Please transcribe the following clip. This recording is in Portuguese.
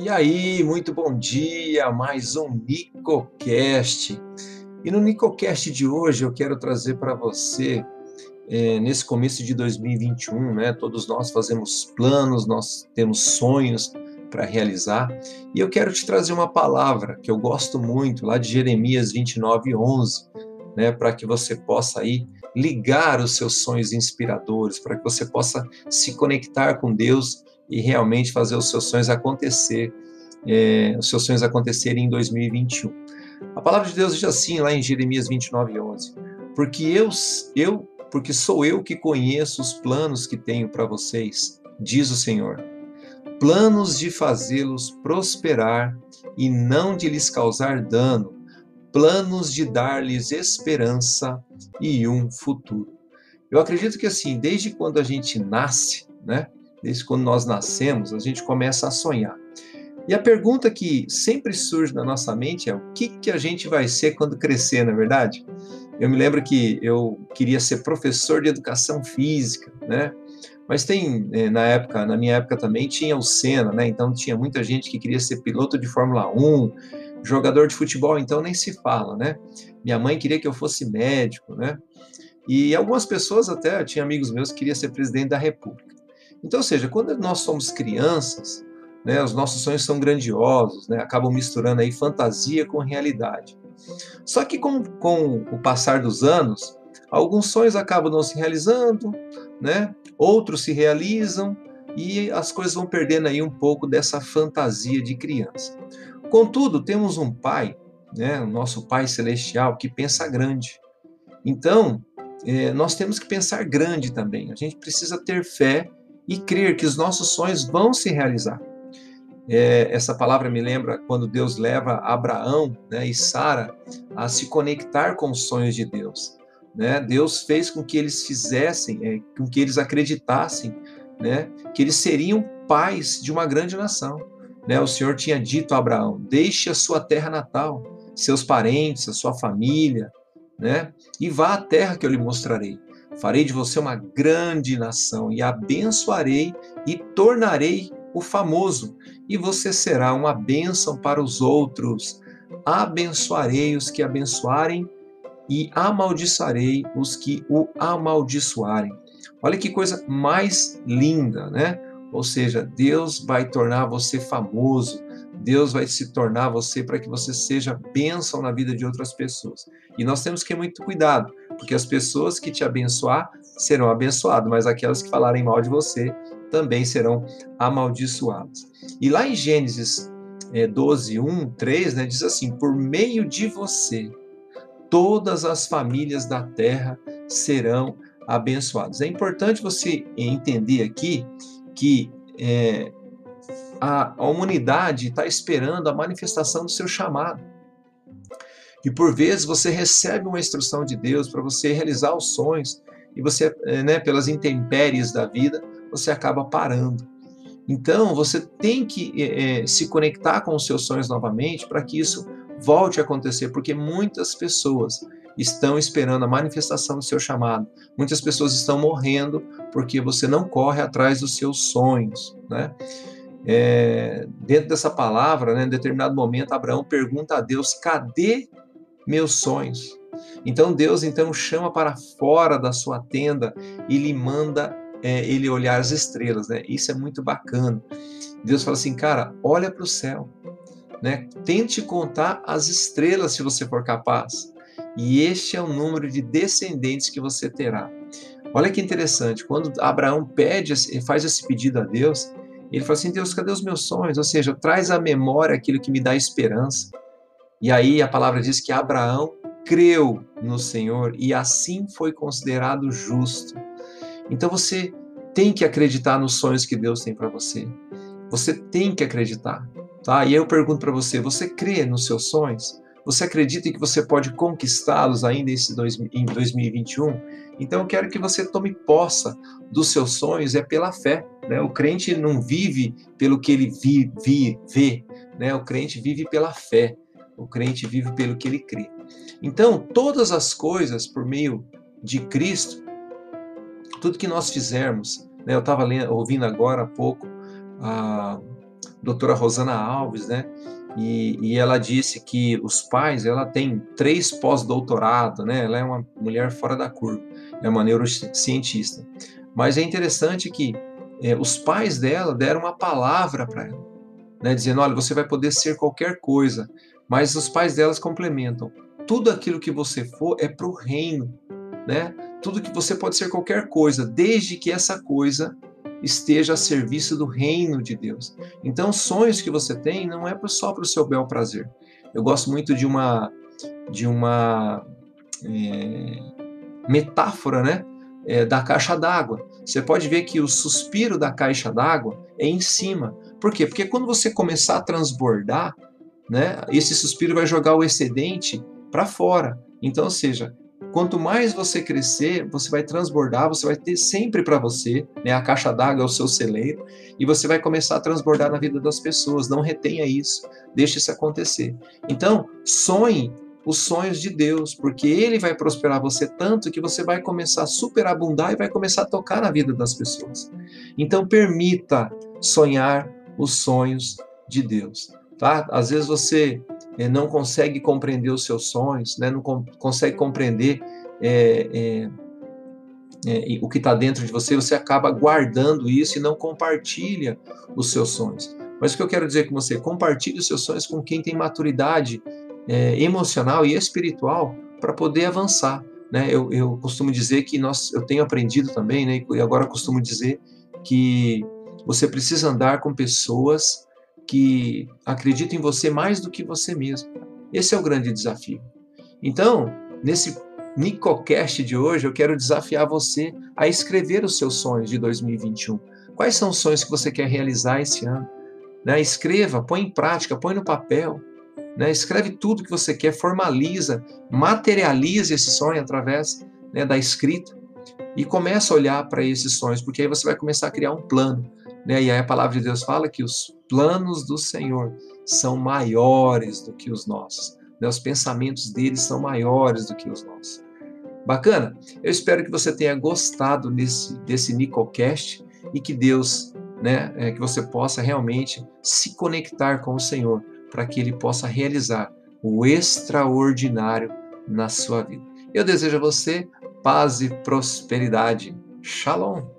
E aí, muito bom dia, mais um NicoCast. E no NicoCast de hoje eu quero trazer para você, é, nesse começo de 2021, né, todos nós fazemos planos, nós temos sonhos para realizar, e eu quero te trazer uma palavra que eu gosto muito, lá de Jeremias 29, 11, né, para que você possa aí ligar os seus sonhos inspiradores, para que você possa se conectar com Deus e realmente fazer os seus sonhos acontecer, é, os seus sonhos acontecerem em 2021. A palavra de Deus diz assim lá em Jeremias 29, 11: Porque eu, eu, porque sou eu que conheço os planos que tenho para vocês, diz o Senhor. Planos de fazê-los prosperar e não de lhes causar dano, planos de dar-lhes esperança e um futuro. Eu acredito que assim, desde quando a gente nasce, né? Desde quando nós nascemos, a gente começa a sonhar. E a pergunta que sempre surge na nossa mente é: o que, que a gente vai ser quando crescer, na é verdade? Eu me lembro que eu queria ser professor de educação física, né? Mas tem, eh, na época, na minha época também, tinha o Senna, né? Então tinha muita gente que queria ser piloto de Fórmula 1, jogador de futebol, então nem se fala, né? Minha mãe queria que eu fosse médico, né? E algumas pessoas até, tinha amigos meus que queriam ser presidente da república. Então, ou seja, quando nós somos crianças, né, os nossos sonhos são grandiosos, né, acabam misturando aí fantasia com realidade. Só que com, com o passar dos anos, alguns sonhos acabam não se realizando, né, outros se realizam e as coisas vão perdendo aí um pouco dessa fantasia de criança. Contudo, temos um Pai, né, o nosso Pai Celestial, que pensa grande. Então, é, nós temos que pensar grande também. A gente precisa ter fé e crer que os nossos sonhos vão se realizar. É, essa palavra me lembra quando Deus leva Abraão né, e Sara a se conectar com os sonhos de Deus. Né? Deus fez com que eles fizessem, é, com que eles acreditassem né, que eles seriam pais de uma grande nação. Né? O Senhor tinha dito a Abraão: deixe a sua terra natal, seus parentes, a sua família, né? e vá à terra que eu lhe mostrarei. Farei de você uma grande nação e abençoarei e tornarei o famoso, e você será uma bênção para os outros. Abençoarei os que abençoarem e amaldiçoarei os que o amaldiçoarem. Olha que coisa mais linda, né? Ou seja, Deus vai tornar você famoso, Deus vai se tornar você para que você seja bênção na vida de outras pessoas. E nós temos que ter muito cuidado, porque as pessoas que te abençoar serão abençoadas, mas aquelas que falarem mal de você também serão amaldiçoadas. E lá em Gênesis é, 12, 1, 3, né, diz assim: Por meio de você, todas as famílias da terra serão abençoadas. É importante você entender aqui que é, a, a humanidade está esperando a manifestação do seu chamado. E por vezes você recebe uma instrução de Deus para você realizar os sonhos, e você, eh, né, pelas intempéries da vida, você acaba parando. Então, você tem que é, se conectar com os seus sonhos novamente para que isso volte a acontecer, porque muitas pessoas estão esperando a manifestação do seu chamado. Muitas pessoas estão morrendo porque você não corre atrás dos seus sonhos, né? É, dentro dessa palavra, né, em determinado momento, Abraão pergunta a Deus: cadê meus sonhos? Então Deus então chama para fora da sua tenda e lhe manda é, ele olhar as estrelas, né? Isso é muito bacana. Deus fala assim, cara, olha para o céu, né? Tente contar as estrelas se você for capaz. E este é o número de descendentes que você terá. Olha que interessante, quando Abraão pede, faz esse pedido a Deus, ele fala assim: Deus, cadê os meus sonhos? Ou seja, traz à memória aquilo que me dá esperança. E aí a palavra diz que Abraão creu no Senhor e assim foi considerado justo. Então você tem que acreditar nos sonhos que Deus tem para você. Você tem que acreditar, tá? E eu pergunto para você, você crê nos seus sonhos? Você acredita que você pode conquistá-los ainda esse dois, em 2021? Então eu quero que você tome posse dos seus sonhos é pela fé. Né? O crente não vive pelo que ele vi, vi, vê, né? o crente vive pela fé. O crente vive pelo que ele crê. Então, todas as coisas por meio de Cristo tudo que nós fizermos, né, eu estava ouvindo agora há pouco a, doutora Rosana Alves, né? E, e, ela disse que os pais, ela tem três pós-doutorado, né? Ela é uma mulher fora da curva, é uma neurocientista. Mas é interessante que é, os pais dela deram uma palavra para ela, né? Dizendo, olha, você vai poder ser qualquer coisa. Mas os pais delas complementam. Tudo aquilo que você for é para o reino, né? Tudo que você pode ser qualquer coisa, desde que essa coisa esteja a serviço do reino de Deus. Então, sonhos que você tem não é só para o seu bel prazer. Eu gosto muito de uma de uma é, metáfora, né, é, da caixa d'água. Você pode ver que o suspiro da caixa d'água é em cima. Por quê? Porque quando você começar a transbordar, né, esse suspiro vai jogar o excedente para fora. Então, ou seja, Quanto mais você crescer, você vai transbordar, você vai ter sempre para você, né? A caixa d'água é o seu celeiro, e você vai começar a transbordar na vida das pessoas. Não retenha isso, deixe isso acontecer. Então, sonhe os sonhos de Deus, porque Ele vai prosperar você tanto que você vai começar a superabundar e vai começar a tocar na vida das pessoas. Então, permita sonhar os sonhos de Deus. Tá? Às vezes você é, não consegue compreender os seus sonhos, né? não com, consegue compreender é, é, o que está dentro de você, você acaba guardando isso e não compartilha os seus sonhos. Mas o que eu quero dizer com você, compartilhe os seus sonhos com quem tem maturidade emocional e espiritual para poder avançar. Né? Eu, eu costumo dizer que nós, eu tenho aprendido também, né? e agora costumo dizer que você precisa andar com pessoas que acredita em você mais do que você mesmo. Esse é o grande desafio. Então, nesse Nicocast de hoje, eu quero desafiar você a escrever os seus sonhos de 2021. Quais são os sonhos que você quer realizar esse ano? Né? Escreva, põe em prática, põe no papel. Né? Escreve tudo que você quer, formaliza, materialize esse sonho através né, da escrita e começa a olhar para esses sonhos, porque aí você vai começar a criar um plano. Né? E aí a palavra de Deus fala que os planos do Senhor são maiores do que os nossos. Né? Os pensamentos dele são maiores do que os nossos. Bacana? Eu espero que você tenha gostado desse, desse Nicocast e que Deus, né, é, que você possa realmente se conectar com o Senhor para que Ele possa realizar o extraordinário na sua vida. Eu desejo a você paz e prosperidade. Shalom!